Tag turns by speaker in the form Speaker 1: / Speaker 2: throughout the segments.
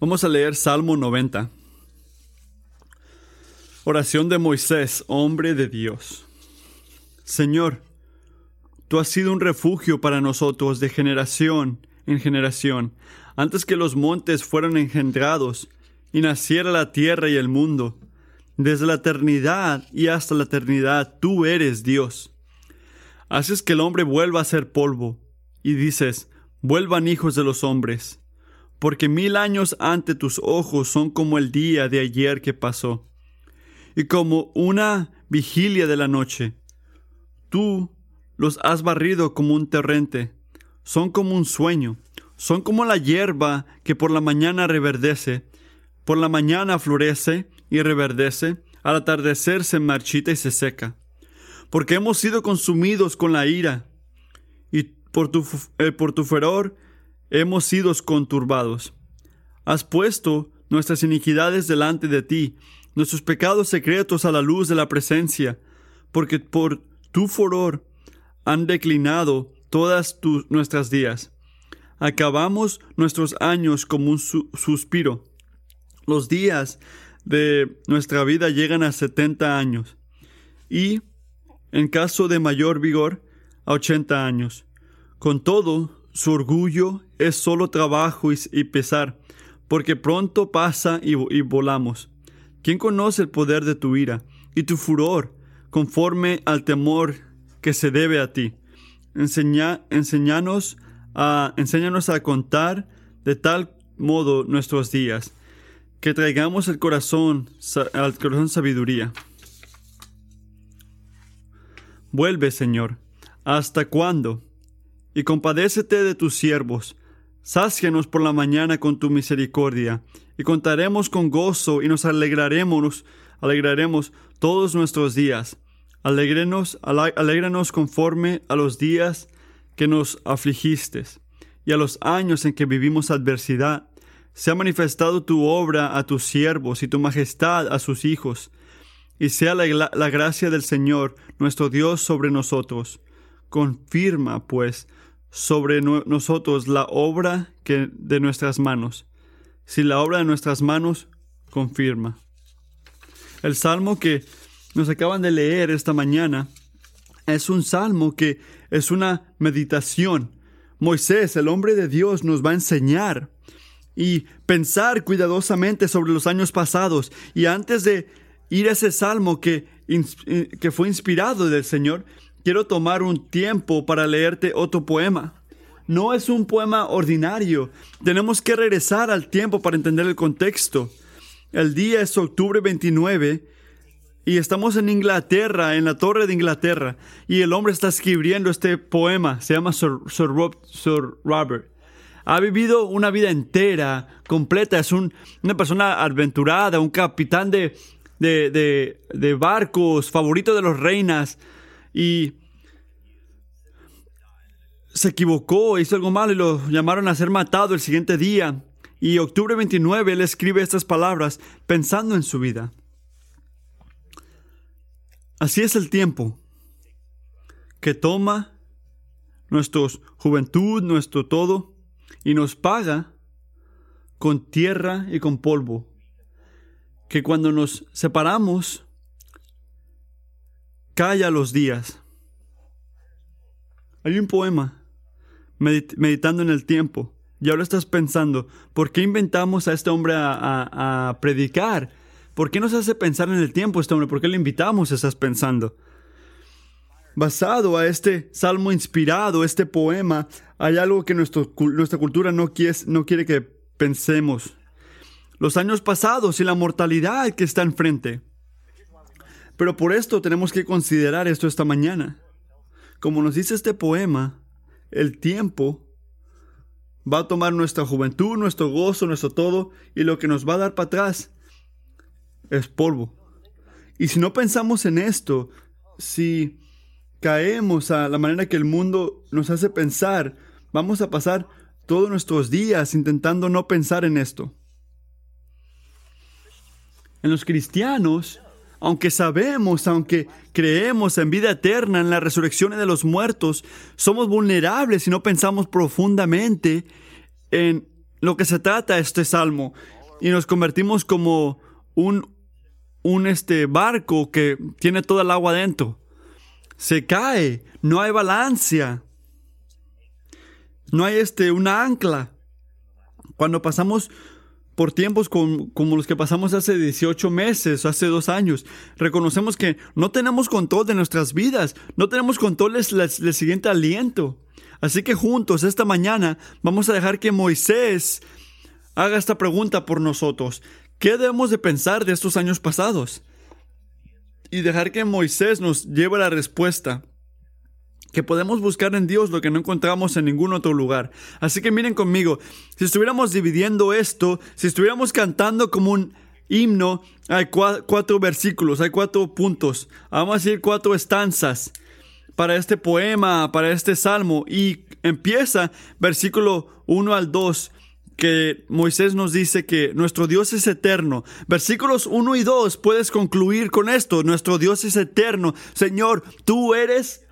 Speaker 1: Vamos a leer Salmo 90. Oración de Moisés, hombre de Dios. Señor, tú has sido un refugio para nosotros de generación en generación, antes que los montes fueran engendrados y naciera la tierra y el mundo. Desde la eternidad y hasta la eternidad tú eres Dios. Haces que el hombre vuelva a ser polvo, y dices, vuelvan hijos de los hombres porque mil años ante tus ojos son como el día de ayer que pasó, y como una vigilia de la noche. Tú los has barrido como un torrente, son como un sueño, son como la hierba que por la mañana reverdece, por la mañana florece y reverdece, al atardecer se marchita y se seca. Porque hemos sido consumidos con la ira, y por tu, eh, por tu furor hemos sido conturbados. Has puesto nuestras iniquidades delante de ti, nuestros pecados secretos a la luz de la presencia, porque por tu furor han declinado todas tus, nuestras días. Acabamos nuestros años como un suspiro. Los días de nuestra vida llegan a setenta años y, en caso de mayor vigor, a ochenta años. Con todo, su orgullo es solo trabajo y, pesar, porque pronto pasa y, volamos. ¿Quién conoce el poder de tu ira y tu furor conforme al temor que se debe a ti? Enseña, enséñanos, a, enséñanos a contar de tal modo nuestros días, que traigamos el corazón, al corazón sabiduría. Vuelve, Señor. ¿Hasta cuándo? Y compadécete de tus siervos. Sácianos por la mañana con tu misericordia, y contaremos con gozo y nos alegraremos, alegraremos todos nuestros días. Alegrenos, alégranos conforme a los días que nos afligiste y a los años en que vivimos adversidad. Se ha manifestado tu obra a tus siervos y tu majestad a sus hijos, y sea la, la gracia del Señor nuestro Dios sobre nosotros. Confirma, pues, sobre nosotros la obra que de nuestras manos. Si la obra de nuestras manos confirma. El salmo que nos acaban de leer esta mañana es un salmo que es una meditación. Moisés, el hombre de Dios, nos va a enseñar y pensar cuidadosamente sobre los años pasados. Y antes de ir a ese salmo que, que fue inspirado del Señor, quiero tomar un tiempo para leerte otro poema. No es un poema ordinario. Tenemos que regresar al tiempo para entender el contexto. El día es octubre 29 y estamos en Inglaterra, en la Torre de Inglaterra, y el hombre está escribiendo este poema. Se llama Sir, Robert. Ha vivido una vida entera, completa. Es una persona aventurada, un capitán de, de, de barcos, favorito de los reinas y se equivocó, hizo algo malo y lo llamaron a ser matado el siguiente día. Y octubre 29 él escribe estas palabras pensando en su vida. Así es el tiempo que toma nuestra juventud, nuestro todo, y nos paga con tierra y con polvo. Que cuando nos separamos, calla los días. Hay un poema, meditando en el tiempo, y ahora estás pensando, ¿por qué inventamos a este hombre a, predicar? ¿Por qué nos hace pensar en el tiempo este hombre? ¿Por qué le invitamos? Estás pensando. Basado a este salmo inspirado, este poema, hay algo que nuestra cultura no quiere, no quiere que pensemos. Los años pasados y la mortalidad que está enfrente. Pero por esto tenemos que considerar esto esta mañana. Como nos dice este poema, el tiempo va a tomar nuestra juventud, nuestro gozo, nuestro todo, y lo que nos va a dar para atrás es polvo. Y si no pensamos en esto, si caemos a la manera que el mundo nos hace pensar, vamos a pasar todos nuestros días intentando no pensar en esto. En los cristianos, aunque sabemos, aunque creemos en vida eterna, en la resurrección de los muertos, somos vulnerables si no pensamos profundamente en lo que se trata este salmo y nos convertimos como un, un este barco que tiene toda el agua dentro. Se cae, no hay balancia. No hay este una ancla. Cuando pasamos por tiempos como los que pasamos hace 18 meses, hace dos años, reconocemos que no tenemos control de nuestras vidas, no tenemos control del siguiente aliento. Así que juntos esta mañana vamos a dejar que Moisés haga esta pregunta por nosotros. ¿Qué debemos de pensar de estos años pasados? Y dejar que Moisés nos lleve la respuesta que podemos buscar en Dios lo que no encontramos en ningún otro lugar. Así que miren conmigo, si estuviéramos dividiendo esto, si estuviéramos cantando como un himno, hay cuatro versículos, hay cuatro puntos, vamos a decir cuatro estanzas para este poema, para este salmo, y empieza versículo 1 al 2 que Moisés nos dice que nuestro Dios es eterno. Versículos 1 y 2 puedes concluir con esto. Nuestro Dios es eterno. Señor, tú eres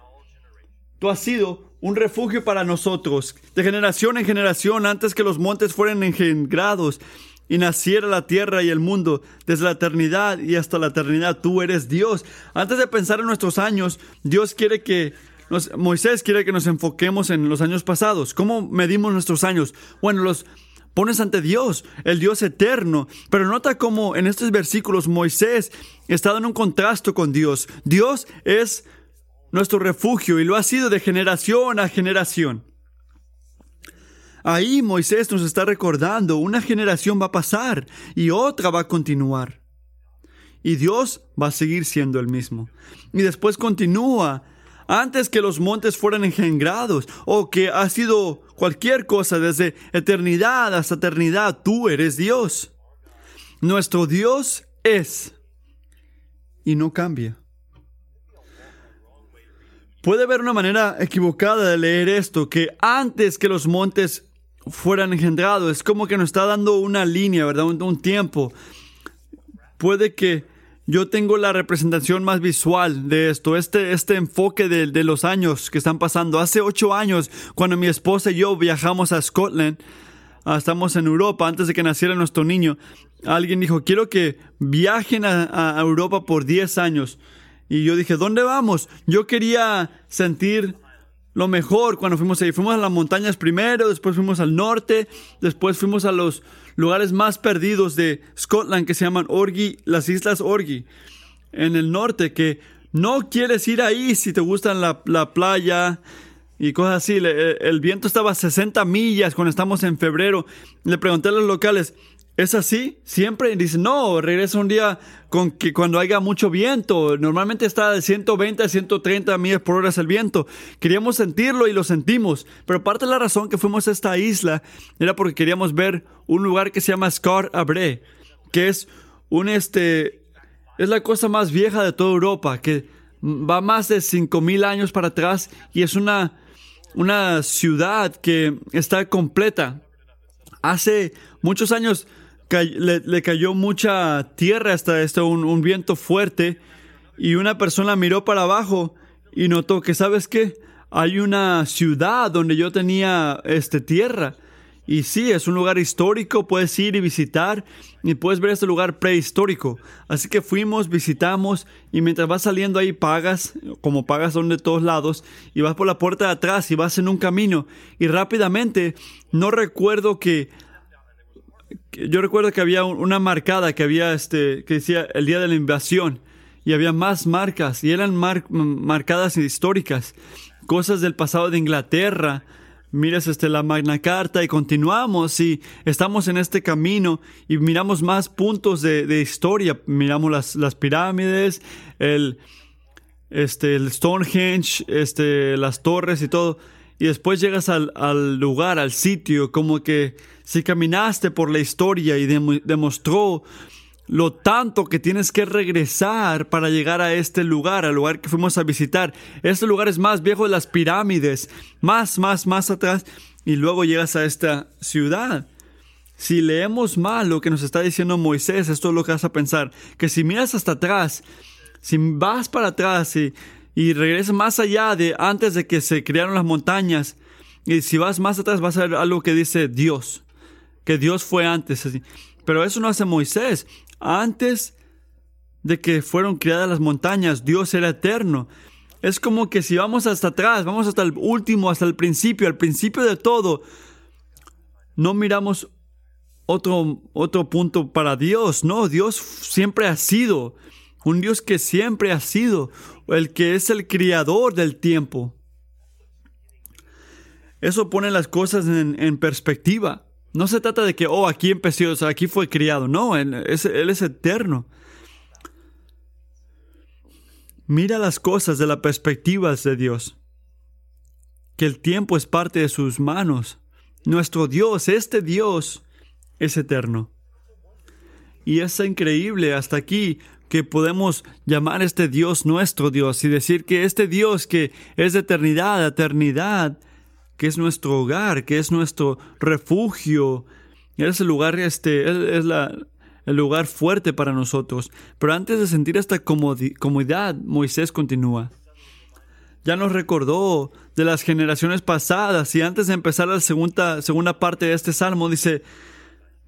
Speaker 1: Tú has sido un refugio para nosotros, de generación en generación, antes que los montes fueran engendrados y naciera la tierra y el mundo, desde la eternidad y hasta la eternidad, tú eres Dios. Antes de pensar en nuestros años, Dios quiere que Moisés quiere que nos enfoquemos en los años pasados. ¿Cómo medimos nuestros años? Bueno, los pones ante Dios, el Dios eterno. Pero nota cómo en estos versículos Moisés está en un contraste con Dios. Dios es nuestro refugio y lo ha sido de generación a generación. Ahí Moisés nos está recordando, una generación va a pasar y otra va a continuar. Y Dios va a seguir siendo el mismo. Y después continúa, antes que los montes fueran engendrados o que ha sido cualquier cosa desde eternidad hasta eternidad, tú eres Dios. Nuestro Dios es y no cambia. Puede haber una manera equivocada de leer esto, que antes que los montes fueran engendrados, es como que nos está dando una línea, ¿verdad? Un, tiempo. Puede que yo tengo la representación más visual de esto, este, este enfoque de, los años que están pasando. Hace ocho años, cuando mi esposa y yo viajamos a Scotland, ah, estamos en Europa, antes de que naciera nuestro niño, alguien dijo, quiero que viajen a Europa por diez años. Y yo dije, ¿dónde vamos? Yo quería sentir lo mejor cuando fuimos ahí. Fuimos a las montañas primero, después fuimos al norte, después fuimos a los lugares más perdidos de Scotland que se llaman Orgy, las Islas Orgy, en el norte, que no quieres ir ahí si te gustan la, la playa y cosas así. el viento estaba a 60 millas cuando estamos en febrero. Le pregunté a los locales, ¿Es así? Siempre dice, no, regresa un día con que cuando haya mucho viento. Normalmente está de 120 a 130 millas por hora el viento. Queríamos sentirlo y lo sentimos. Pero parte de la razón que fuimos a esta isla era porque queríamos ver un lugar que se llama Scar Abre, que es un este, es la cosa más vieja de toda Europa, que va más de 5000 años para atrás y es una, una ciudad que está completa. Hace muchos años le, cayó mucha tierra hasta esto, un, viento fuerte, y una persona miró para abajo y notó que, ¿sabes qué? Hay una ciudad donde yo tenía este, tierra. Y sí, es un lugar histórico, puedes ir y visitar y puedes ver este lugar prehistórico. Así que fuimos, visitamos y mientras vas saliendo ahí pagas, como pagas donde todos lados, y vas por la puerta de atrás y vas en un camino y rápidamente, no recuerdo que yo recuerdo que había una marcada que había este que decía el día de la invasión y había más marcas y eran marcadas históricas, cosas del pasado de Inglaterra. Miras este, la Magna Carta y continuamos y estamos en este camino y miramos más puntos de, historia. Miramos las, las pirámides, el, este, el Stonehenge, este, las torres y todo. Y después llegas al, al lugar, al sitio, como que si caminaste por la historia y demostró lo tanto que tienes que regresar para llegar a este lugar, al lugar que fuimos a visitar. Este lugar es más viejo de las pirámides, más, más, más atrás, y luego llegas a esta ciudad. Si leemos mal lo que nos está diciendo Moisés, esto es lo que vas a pensar, que si miras hasta atrás, si vas para atrás y, y regresas más allá de antes de que se crearon las montañas, y si vas más atrás vas a ver algo que dice Dios que Dios fue antes. Así. Pero eso no hace Moisés. Antes de que fueron creadas las montañas, Dios era eterno. Es como que si vamos hasta atrás, vamos hasta el último, hasta el principio, al principio de todo, no miramos otro, otro punto para Dios. No, Dios siempre ha sido un Dios que siempre ha sido el que es el criador del tiempo. Eso pone las cosas en, perspectiva. No se trata de que, oh, aquí empezó, o sea, aquí fue criado. No, él es, él es eterno. Mira las cosas de la perspectiva de Dios. Que el tiempo es parte de sus manos. Nuestro Dios, este Dios, es eterno. Y es increíble hasta aquí que podemos llamar este Dios nuestro Dios y decir que este Dios que es de eternidad eternidad, que es nuestro hogar, que es nuestro refugio, es el lugar este, es la, el lugar fuerte para nosotros. Pero antes de sentir esta comodidad, Moisés continúa. Ya nos recordó de las generaciones pasadas y antes de empezar la segunda, segunda parte de este salmo dice,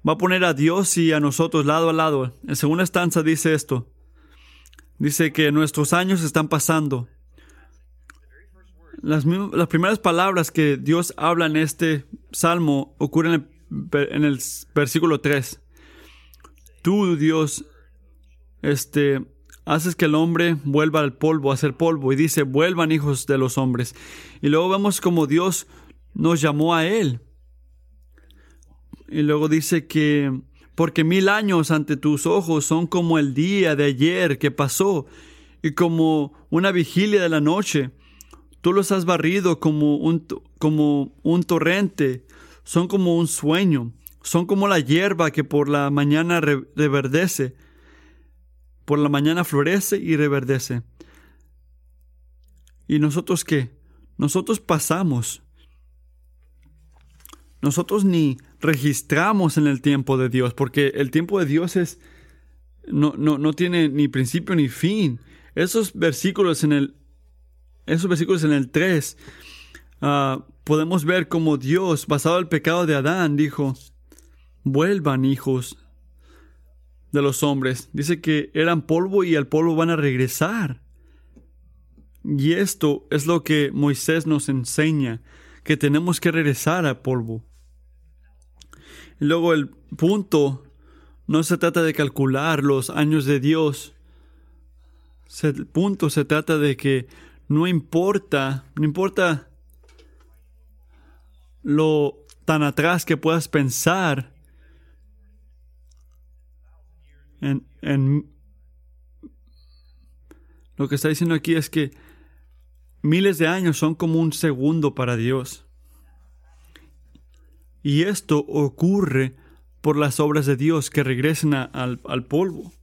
Speaker 1: va a poner a Dios y a nosotros lado a lado. En segunda estanza dice esto. Dice que nuestros años están pasando. Las, primeras palabras que Dios habla en este salmo ocurren en el, versículo 3. Tú, Dios, este, haces que el hombre vuelva al polvo, a ser polvo, y dice, vuelvan hijos de los hombres. Y luego vemos como Dios nos llamó a Él. Y luego dice que, porque mil años ante tus ojos son como el día de ayer que pasó, y como una vigilia de la noche. Tú los has barrido como un, como un torrente, son como un sueño, son como la hierba que por la mañana reverdece, por la mañana florece y reverdece. ¿Y nosotros qué? Nosotros pasamos. Nosotros ni registramos en el tiempo de Dios, porque el tiempo de Dios es no, no, no tiene ni principio ni fin. Esos versículos en el esos versículos en el 3 ah, podemos ver como Dios, basado en el pecado de Adán, dijo, vuelvan hijos de los hombres. Dice que eran polvo y al polvo van a regresar. Y esto es lo que Moisés nos enseña, que tenemos que regresar al polvo. Luego el punto no se trata de calcular los años de Dios. El punto se trata de que no importa, no importa lo tan atrás que puedas pensar en, en lo que está diciendo aquí es que miles de años son como un segundo para Dios. Y esto ocurre por las obras de Dios que regresen al, polvo.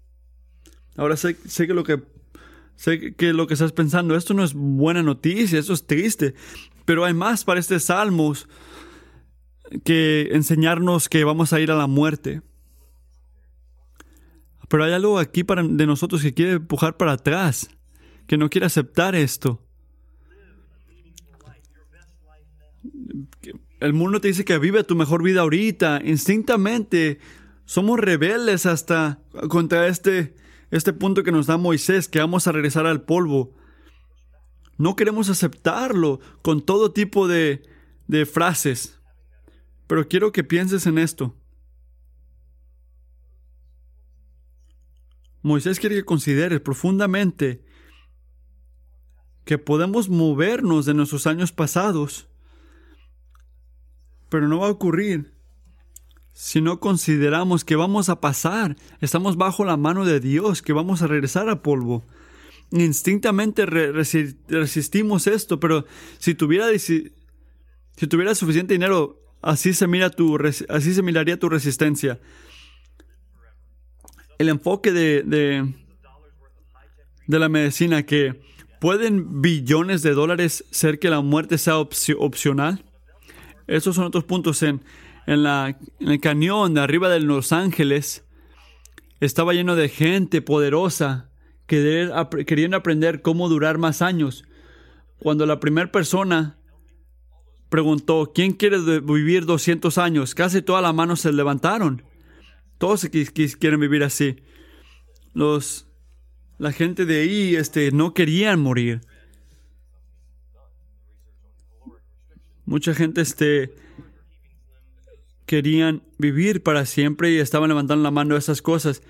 Speaker 1: Ahora sé, sé, que lo que sé que lo que estás pensando, esto no es buena noticia, esto es triste, pero hay más para este salmos que enseñarnos que vamos a ir a la muerte. Pero hay algo aquí para, de nosotros que quiere empujar para atrás, que no quiere aceptar esto. El mundo te dice que vive tu mejor vida ahorita. Instintamente somos rebeldes hasta contra este, este punto que nos da Moisés, que vamos a regresar al polvo. No queremos aceptarlo con todo tipo de, de frases. Pero quiero que pienses en esto. Moisés quiere que consideres profundamente que podemos movernos de nuestros años pasados pero no va a ocurrir si no consideramos que vamos a pasar, estamos bajo la mano de Dios, que vamos a regresar a polvo. Instintamente resistimos esto, pero si tuviera, si, tuviera suficiente dinero, así se, mira tu, así se miraría tu resistencia. El enfoque de, de, la medicina que pueden billones de dólares ser que la muerte sea opcional. Esos son otros puntos en, en, la, en el cañón de arriba de Los Ángeles. Estaba lleno de gente poderosa que querían aprender cómo durar más años. Cuando la primera persona preguntó, ¿quién quiere vivir 200 años? Casi todas las manos se levantaron. Todos quieren vivir así. Los, la gente de ahí este, no querían morir. Mucha gente este, querían vivir para siempre y estaban levantando la mano a esas cosas.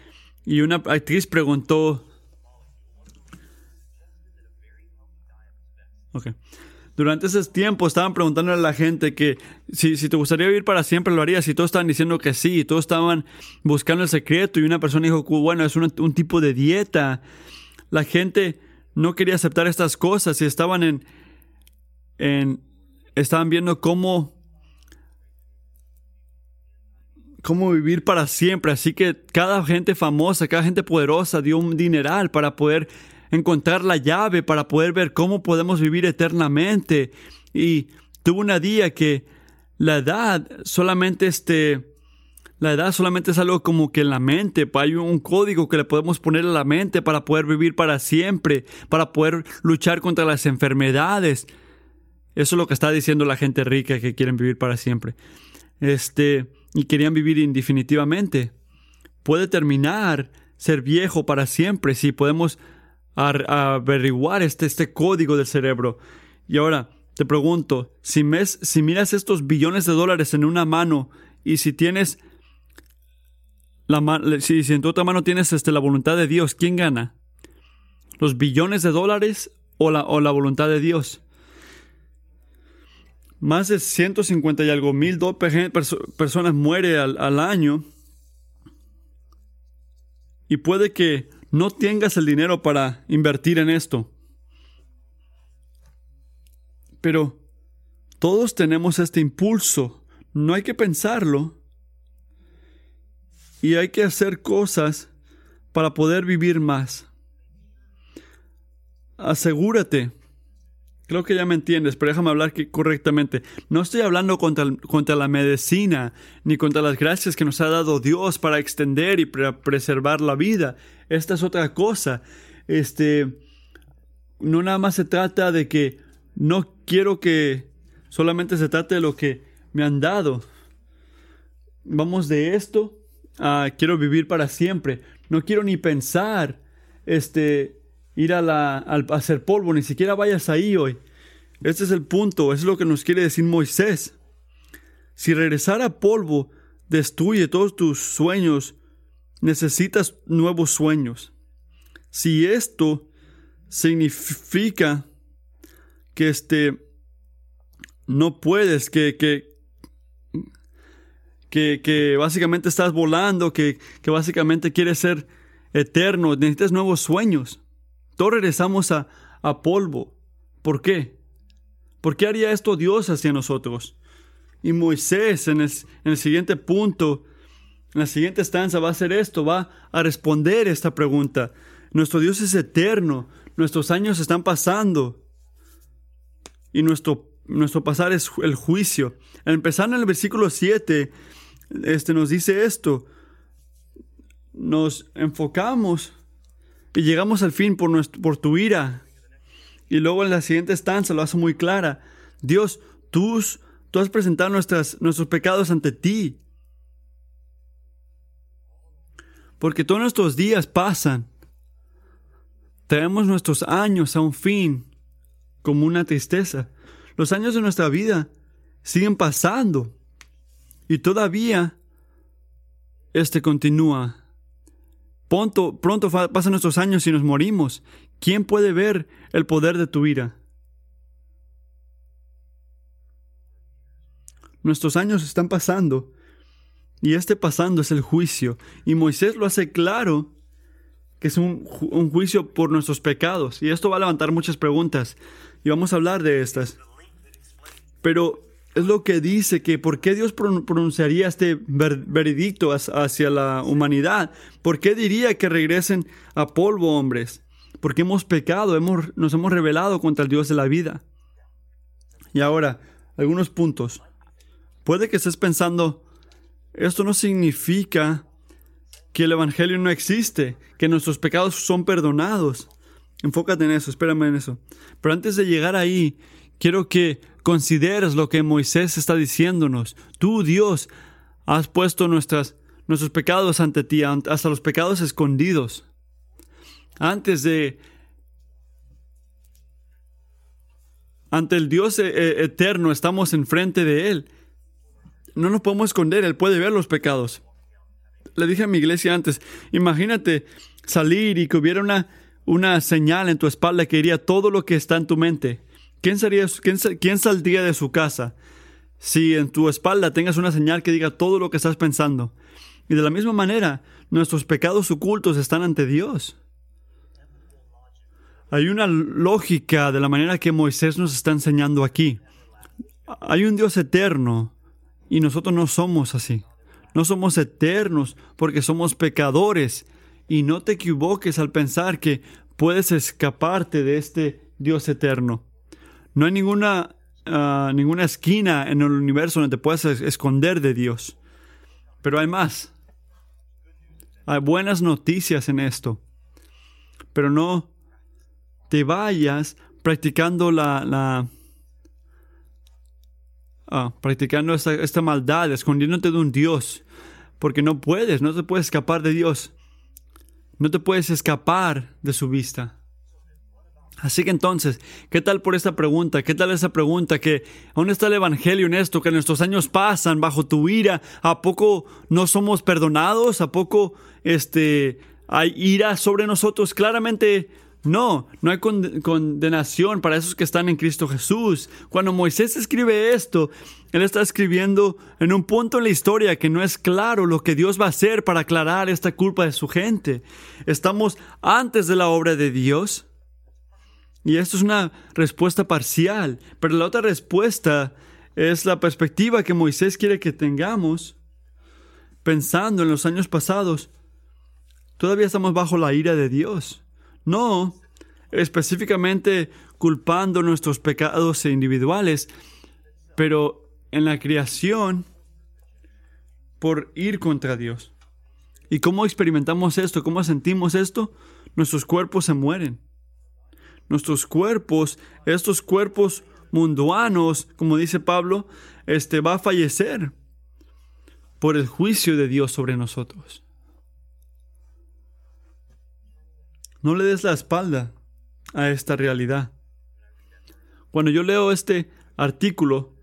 Speaker 1: Y una actriz preguntó... Durante ese tiempo estaban preguntando a la gente que si, te gustaría vivir para siempre lo harías y todos estaban diciendo que sí, y todos estaban buscando el secreto y una persona dijo, bueno, es un, tipo de dieta. La gente no quería aceptar estas cosas y estaban en estaban viendo cómo cómo vivir para siempre. Así que cada gente famosa, cada gente poderosa dio un dineral para poder encontrar la llave, para poder ver cómo podemos vivir eternamente. Y tuvo una día que la edad solamente este, la edad solamente es algo como que en la mente, hay un código que le podemos poner a la mente para poder vivir para siempre, para poder luchar contra las enfermedades. Eso es lo que está diciendo la gente rica que quieren vivir para siempre. Este, y querían vivir indefinitivamente. Puede terminar ser viejo para siempre si podemos averiguar este, este código del cerebro. Y ahora te pregunto, si, mes, si miras estos billones de dólares en una mano y si tienes la si, en tu otra mano tienes este, la voluntad de Dios, ¿quién gana? ¿Los billones de dólares o la, o la voluntad de Dios? Más de 150 y algo mil personas mueren al año. Y puede que no tengas el dinero para invertir en esto. Pero todos tenemos este impulso. No hay que pensarlo. Y hay que hacer cosas para poder vivir más. Asegúrate Creo que ya me entiendes, pero déjame hablar correctamente. No estoy hablando contra, contra, la medicina, ni contra las gracias que nos ha dado Dios para extender y preservar la vida. Esta es otra cosa. Este, no nada más se trata de que no quiero que solamente se trate de lo que me han dado. Vamos de esto a quiero vivir para siempre. No quiero ni pensar, este, ir a, la, hacer polvo, ni siquiera vayas ahí hoy. Este es el punto, es lo que nos quiere decir Moisés. Si regresar a polvo destruye todos tus sueños, necesitas nuevos sueños. Si esto significa que este no puedes, que, que, que, básicamente estás volando, que, que básicamente quieres ser eterno, necesitas nuevos sueños. Todos regresamos a, polvo. ¿Por qué? ¿Por qué haría esto Dios hacia nosotros? Y Moisés en el, en el siguiente punto, en la siguiente estanza va a hacer esto, va a responder esta pregunta. Nuestro Dios es eterno, nuestros años están pasando y nuestro, nuestro pasar es el juicio. Al empezar en el versículo 7, este nos dice esto. Nos enfocamos y llegamos al fin por, nuestro, tu ira. Y luego en la siguiente estanza lo hace muy clara. Dios, tú, has presentado nuestros pecados ante ti. Porque todos nuestros días pasan. Traemos nuestros años a un fin como una tristeza. Los años de nuestra vida siguen pasando. Y todavía este continúa Pronto, pronto pasan nuestros años y nos morimos. ¿Quién puede ver el poder de tu ira? Nuestros años están pasando y este pasando es el juicio. Y Moisés lo hace claro que es un, un, juicio por nuestros pecados. Y esto va a levantar muchas preguntas y vamos a hablar de estas. Pero es lo que dice que por qué Dios pronunciaría este veredicto hacia la humanidad. ¿Por qué diría que regresen a polvo, hombres? Porque hemos pecado, hemos, nos hemos rebelado contra el Dios de la vida. Y ahora, algunos puntos. Puede que estés pensando, esto no significa que el Evangelio no existe, que nuestros pecados son perdonados. Enfócate en eso, espérame en eso. Pero antes de llegar ahí, quiero que consideres lo que Moisés está diciéndonos. Tú, Dios, has puesto nuestras, nuestros pecados ante ti, hasta los pecados escondidos. Antes de... Ante el Dios eh, eh, eterno estamos enfrente de Él. No nos podemos esconder, Él puede ver los pecados. Le dije a mi iglesia antes, imagínate salir y que hubiera una, una señal en tu espalda que diría todo lo que está en tu mente. ¿Quién, quién saldría de su casa si en tu espalda tengas una señal que diga todo lo que estás pensando? Y de la misma manera, nuestros pecados ocultos están ante Dios. Hay una lógica de la manera que Moisés nos está enseñando aquí. Hay un Dios eterno y nosotros no somos así. No somos eternos porque somos pecadores. Y no te equivoques al pensar que puedes escaparte de este Dios eterno. No hay ninguna, ah, ninguna esquina en el universo donde te puedas esconder de Dios. Pero hay más. Hay buenas noticias en esto. Pero no te vayas practicando la, la ah, practicando esta, esta, maldad, escondiéndote de un Dios, porque no puedes, no te puedes escapar de Dios, no te puedes escapar de su vista. Así que entonces, ¿qué tal por esta pregunta? ¿Qué tal esa pregunta que ¿dónde está el evangelio en esto? Que nuestros años pasan bajo tu ira, ¿a poco no somos perdonados? ¿A poco este hay ira sobre nosotros? Claramente no, no hay condenación para esos que están en Cristo Jesús. Cuando Moisés escribe esto, él está escribiendo en un punto en la historia que no es claro lo que Dios va a hacer para aclarar esta culpa de su gente. Estamos antes de la obra de Dios. Y esto es una respuesta parcial, pero la otra respuesta es la perspectiva que Moisés quiere que tengamos pensando en los años pasados. Todavía estamos bajo la ira de Dios. No específicamente culpando nuestros pecados individuales, pero en la creación por ir contra Dios. ¿Y cómo experimentamos esto? ¿Cómo sentimos esto? Nuestros cuerpos se mueren. Nuestros cuerpos, estos cuerpos mundanos, como dice Pablo, este va a fallecer por el juicio de Dios sobre nosotros. No le des la espalda a esta realidad. Cuando yo leo este artículo,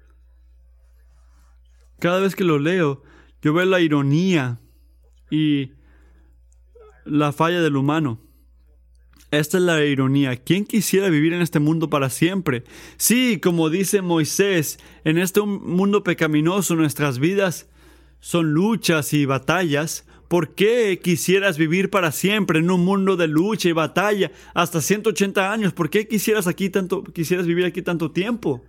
Speaker 1: cada vez que lo leo, yo veo la ironía y la falla del humano. Esta es la ironía. ¿Quién quisiera vivir en este mundo para siempre? Sí, como dice Moisés, en este mundo pecaminoso nuestras vidas son luchas y batallas, ¿Por qué quisieras vivir para siempre en un mundo de lucha y batalla hasta 180 años? ¿Por qué quisieras aquí tanto quisieras vivir aquí tanto tiempo?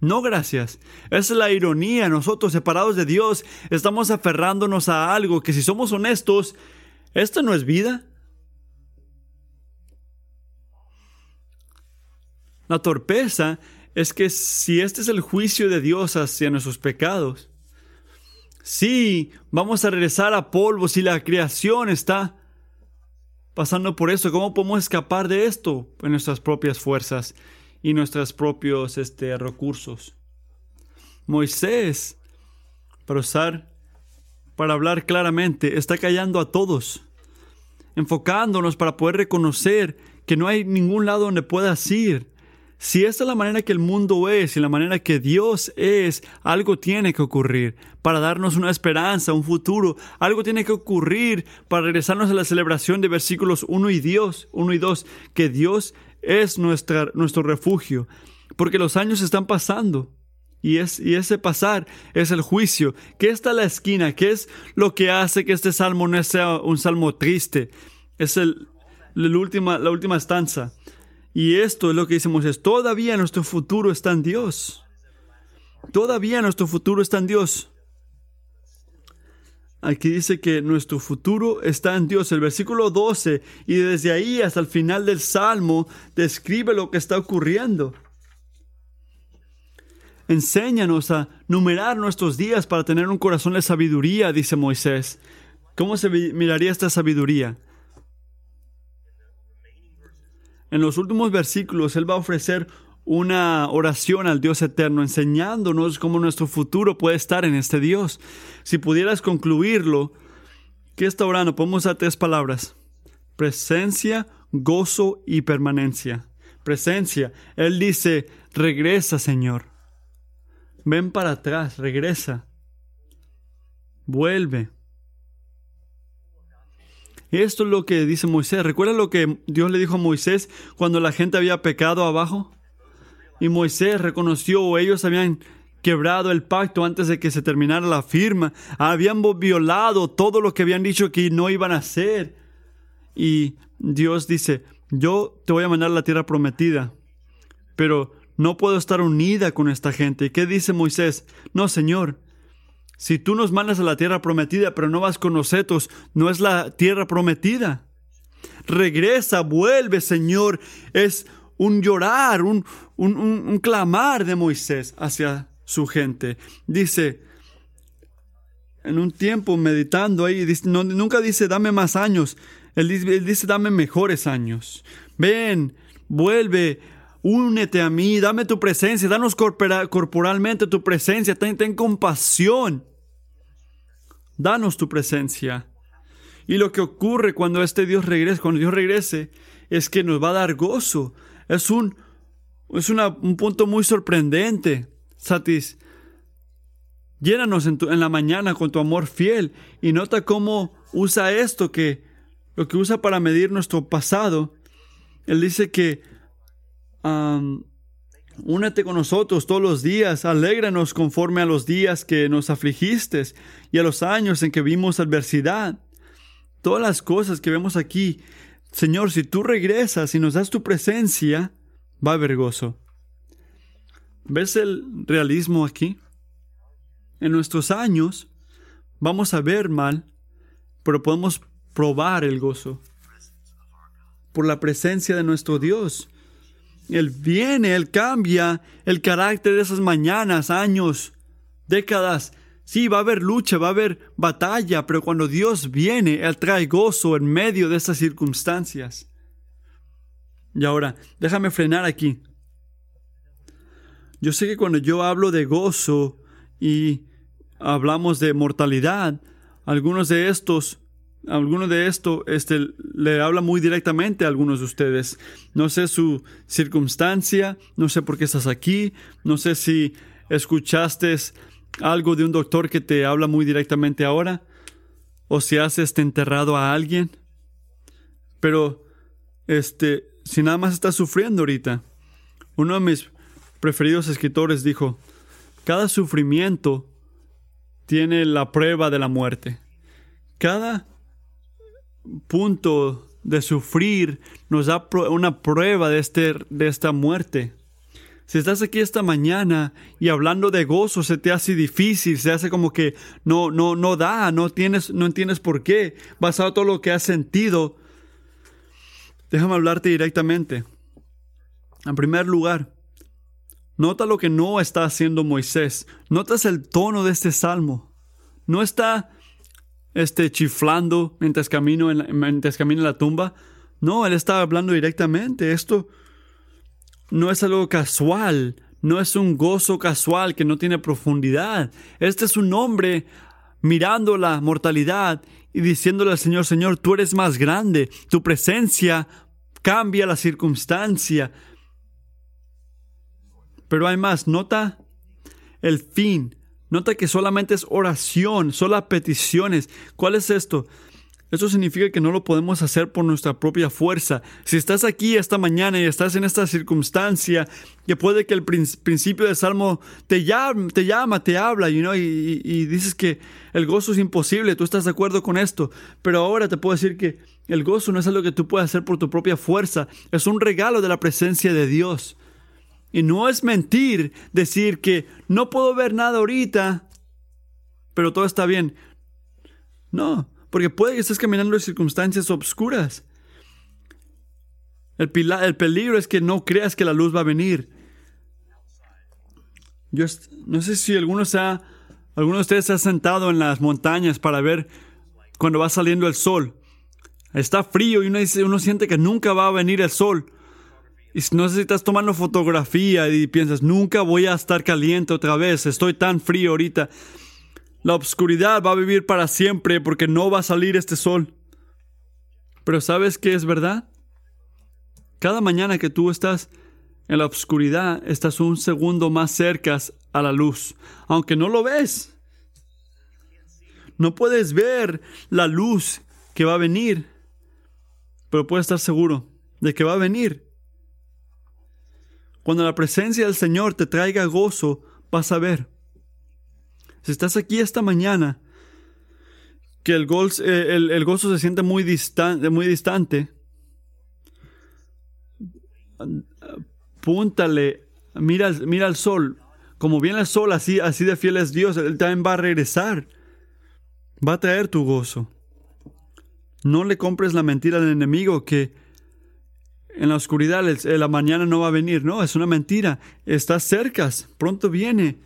Speaker 1: No, gracias. Esa es la ironía. Nosotros, separados de Dios, estamos aferrándonos a algo que si somos honestos, esto no es vida. La torpeza es que si este es el juicio de Dios hacia nuestros pecados, Sí, vamos a regresar a polvo si la creación está pasando por esto. ¿Cómo podemos escapar de esto? En nuestras propias fuerzas y nuestros propios este, recursos. Moisés, para usar, para hablar claramente, está callando a todos, enfocándonos para poder reconocer que no hay ningún lado donde puedas ir si esta es la manera que el mundo es y la manera que Dios es, algo tiene que ocurrir para darnos una esperanza, un futuro. Algo tiene que ocurrir para regresarnos a la celebración de versículos 1 y Dios, 1 y 2, que Dios es nuestra, nuestro refugio, porque los años están pasando. Y, es, y ese pasar es el juicio. ¿Qué está la esquina? ¿Qué es lo que hace que este salmo no sea un salmo triste? Es el, la, última, la última estanza. Y esto es lo que dice Moisés, todavía nuestro futuro está en Dios. Todavía nuestro futuro está en Dios. Aquí dice que nuestro futuro está en Dios. El versículo 12 y desde ahí hasta el final del Salmo describe lo que está ocurriendo. Enséñanos a numerar nuestros días para tener un corazón de sabiduría, dice Moisés. ¿Cómo se miraría esta sabiduría? En los últimos versículos Él va a ofrecer una oración al Dios eterno, enseñándonos cómo nuestro futuro puede estar en este Dios. Si pudieras concluirlo, ¿qué está orando? Podemos a tres palabras. Presencia, gozo y permanencia. Presencia. Él dice, regresa, Señor. Ven para atrás, regresa. Vuelve. Esto es lo que dice Moisés. ¿Recuerda lo que Dios le dijo a Moisés cuando la gente había pecado abajo? Y Moisés reconoció o ellos habían quebrado el pacto antes de que se terminara la firma. Habían violado todo lo que habían dicho que no iban a hacer. Y Dios dice, yo te voy a mandar la tierra prometida, pero no puedo estar unida con esta gente. ¿Qué dice Moisés? No, Señor, si tú nos mandas a la tierra prometida, pero no vas con nosotros, no es la tierra prometida. Regresa, vuelve, Señor. Es un llorar, un, un, clamar de Moisés hacia su gente. Dice, en un tiempo meditando ahí, nunca dice dame más años, él dice, dame mejores años. Ven, vuelve, únete a mí, dame tu presencia, danos corporalmente tu presencia, ten, ten compasión. Danos tu presencia. Y lo que ocurre cuando este Dios regrese, cuando Dios regrese, es que nos va a dar gozo. Es un, es un punto muy sorprendente. Satis, llénanos en, en la mañana con tu amor fiel y nota cómo usa esto que lo que usa para medir nuestro pasado. Él dice que únete con nosotros todos los días, alégranos conforme a los días que nos afligiste y a los años en que vimos adversidad. Todas las cosas que vemos aquí, Señor, si tú regresas y nos das tu presencia, va a haber gozo. ¿Ves el realismo aquí? En nuestros años vamos a ver mal, pero podemos probar el gozo por la presencia de nuestro Dios. Él viene, Él cambia el carácter de esas mañanas, años, décadas. Sí, va a haber lucha, va a haber batalla, pero cuando Dios viene, Él trae gozo en medio de estas circunstancias. Y ahora, déjame frenar aquí. Yo sé que cuando yo hablo de gozo y hablamos de mortalidad, algunos de estos alguno de esto este, le habla muy directamente a algunos de ustedes. No sé su circunstancia, no sé por qué estás aquí, no sé si escuchaste algo de un doctor que te habla muy directamente ahora, o si has este, enterrado a alguien. Pero, este, si nada más estás sufriendo ahorita, uno de mis preferidos escritores dijo, cada sufrimiento tiene la prueba de la muerte. Cada punto de sufrir nos da una prueba de, este, de esta muerte. Si estás aquí esta mañana y hablando de gozo se te hace difícil, se hace como que no, no, no da, no tienes, no entiendes por qué, basado en todo lo que has sentido, déjame hablarte directamente. En primer lugar, nota lo que no está haciendo Moisés. Notas el tono de este salmo. No está este, chiflando mientras camino, en la, mientras camino en la tumba. No, él estaba hablando directamente. Esto no es algo casual, no es un gozo casual que no tiene profundidad. Este es un hombre mirando la mortalidad y diciéndole al Señor, Señor, tú eres más grande, tu presencia cambia la circunstancia. Pero hay más, nota el fin, Nota que solamente es oración, solo peticiones. ¿Cuál es esto? Eso significa que no lo podemos hacer por nuestra propia fuerza. Si estás aquí esta mañana y estás en esta circunstancia, que puede que el principio del salmo te llama, te, llama, te habla, you know, y, y, dices que el gozo es imposible, tú estás de acuerdo con esto, pero ahora te puedo decir que el gozo no es algo que tú puedas hacer por tu propia fuerza, es un regalo de la presencia de Dios. Y no es mentir decir que no puedo ver nada ahorita, pero todo está bien. No, porque puede que estés caminando en circunstancias obscuras. El, el peligro es que no creas que la luz va a venir. Yo no sé si alguno, ha, alguno de ustedes se ha sentado en las montañas para ver cuando va saliendo el sol. Está frío y uno, uno siente que nunca va a venir el sol. Y no sé si estás tomando fotografía y piensas, nunca voy a estar caliente otra vez, estoy tan frío ahorita. La oscuridad va a vivir para siempre porque no va a salir este sol. Pero ¿sabes qué es verdad? Cada mañana que tú estás en la oscuridad, estás un segundo más cerca a la luz, aunque no lo ves. No puedes ver la luz que va a venir, pero puedes estar seguro de que va a venir. Cuando la presencia del Señor te traiga gozo, vas a ver. Si estás aquí esta mañana, que el, eh, gozo se siente muy distante, muy distante, púntale, mira, mira al sol. Como viene el sol, así, así de fiel es Dios, Él también va a regresar. Va a traer tu gozo. No le compres la mentira al enemigo que en la oscuridad la mañana no va a venir. No, es una mentira. Estás cercas, pronto viene.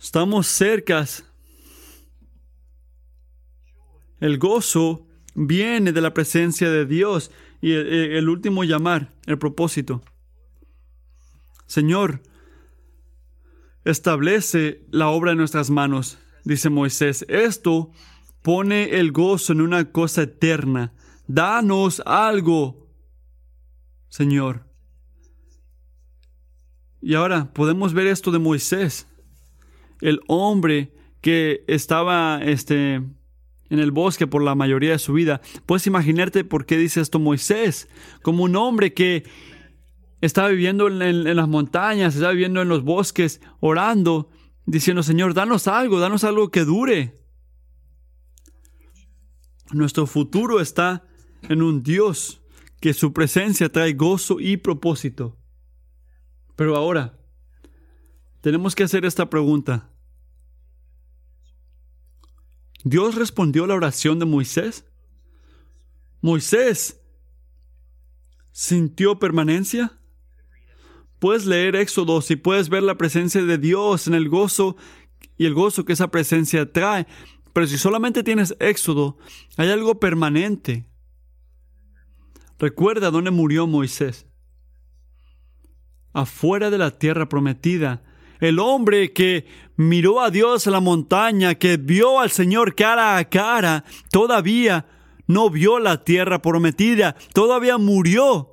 Speaker 1: Estamos cercas. El gozo viene de la presencia de Dios y el, último llamar, el propósito. Señor, establece la obra en nuestras manos, dice Moisés. Esto pone el gozo en una cosa eterna. Danos algo Señor. Y ahora podemos ver esto de Moisés, el hombre que estaba este, en el bosque por la mayoría de su vida. Puedes imaginarte por qué dice esto Moisés, como un hombre que estaba viviendo en, en las montañas, estaba viviendo en los bosques, orando, diciendo, Señor, danos algo, danos algo que dure. Nuestro futuro está en un Dios que su presencia trae gozo y propósito. Pero ahora, tenemos que hacer esta pregunta. ¿Dios respondió la oración de Moisés? ¿Moisés sintió permanencia? Puedes leer Éxodo y puedes ver la presencia de Dios en el gozo y el gozo que esa presencia trae. Pero si solamente tienes Éxodo, hay algo permanente. Recuerda dónde murió Moisés. Afuera de la tierra prometida. El hombre que miró a Dios en la montaña, que vio al Señor cara a cara, todavía no vio la tierra prometida, todavía murió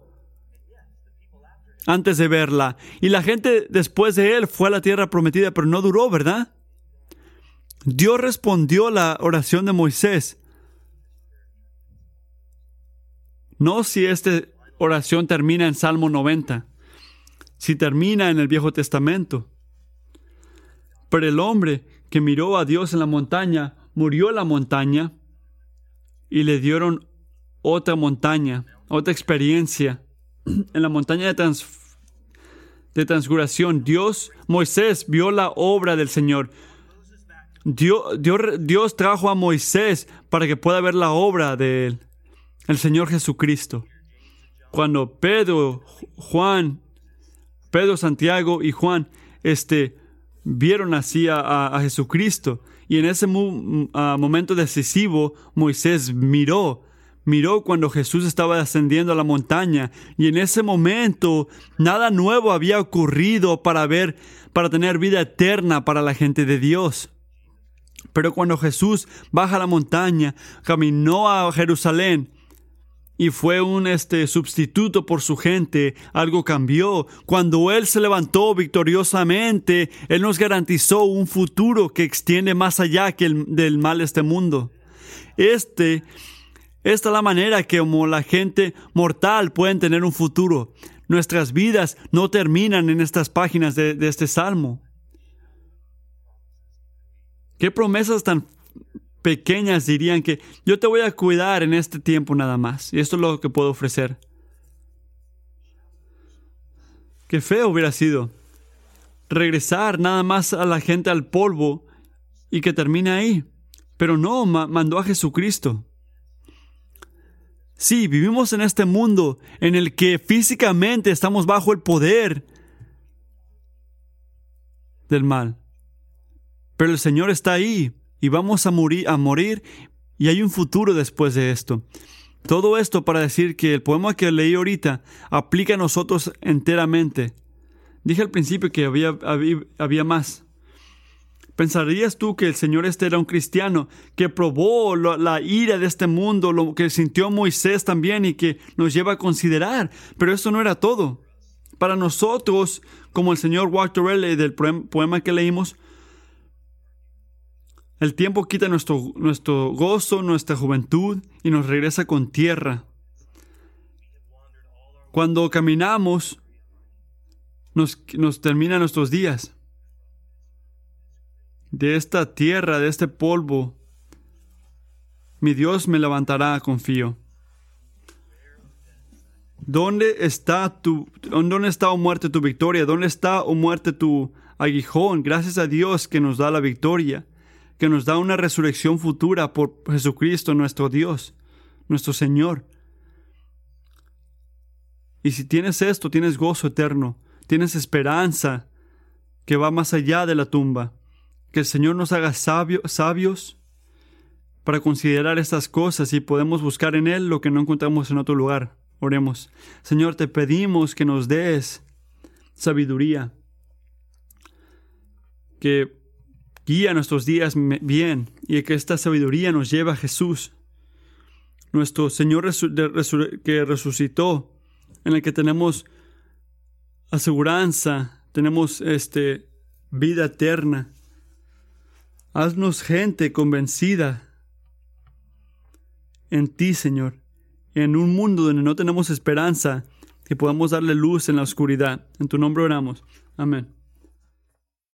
Speaker 1: antes de verla. Y la gente después de él fue a la tierra prometida, pero no duró, ¿verdad? Dios respondió la oración de Moisés No si esta oración termina en Salmo 90, si termina en el Viejo Testamento. Pero el hombre que miró a Dios en la montaña, murió en la montaña y le dieron otra montaña, otra experiencia. En la montaña de, de transfiguración, Dios, Moisés vio la obra del Señor. Dios, Dios trajo a Moisés para que pueda ver la obra de él el Señor Jesucristo. Cuando Pedro, Juan, Pedro, Santiago y Juan, este, vieron así a, Jesucristo. Y en ese momento decisivo, Moisés miró, miró cuando Jesús estaba ascendiendo a la montaña. Y en ese momento, nada nuevo había ocurrido para ver, para tener vida eterna para la gente de Dios. Pero cuando Jesús baja la montaña, caminó a Jerusalén, y fue un este, sustituto por su gente, algo cambió. Cuando Él se levantó victoriosamente, Él nos garantizó un futuro que extiende más allá que el, del mal este mundo. Este, esta es la manera que como la gente mortal pueden tener un futuro. Nuestras vidas no terminan en estas páginas de, de este salmo. ¿Qué promesas tan pequeñas dirían que yo te voy a cuidar en este tiempo nada más. Y esto es lo que puedo ofrecer. Qué feo hubiera sido regresar nada más a la gente al polvo y que termine ahí. Pero no, mandó a Jesucristo. Sí, vivimos en este mundo en el que físicamente estamos bajo el poder del mal. Pero el Señor está ahí y vamos a morir, a morir y hay un futuro después de esto. Todo esto para decir que el poema que leí ahorita aplica a nosotros enteramente. Dije al principio que había, había, más. ¿Pensarías tú que el Señor este era un cristiano que probó la ira de este mundo, lo que sintió Moisés también y que nos lleva a considerar? Pero eso no era todo. Para nosotros, como el señor Walter L. del poema que leímos, el tiempo quita nuestro, nuestro gozo, nuestra juventud y nos regresa con tierra. Cuando caminamos, nos, nos terminan nuestros días. De esta tierra, de este polvo, mi Dios me levantará, confío. ¿Dónde está tu, dónde está, o oh muerte, tu victoria? ¿Dónde está, o oh muerte, tu aguijón? Gracias a Dios que nos da la victoria que nos da una resurrección futura por Jesucristo nuestro Dios, nuestro Señor. Y si tienes esto, tienes gozo eterno, tienes esperanza que va más allá de la tumba. Que el Señor nos haga sabios para considerar estas cosas y podemos buscar en Él lo que no encontramos en otro lugar. Oremos. Señor, te pedimos que nos des sabiduría, que Nuestros días bien y que esta sabiduría nos lleve a Jesús, nuestro Señor que resucitó, en el que tenemos aseguranza, tenemos este, vida eterna. Haznos gente convencida en ti, Señor, en un mundo donde no tenemos esperanza, que podamos darle luz en la oscuridad. En tu nombre oramos. Amén.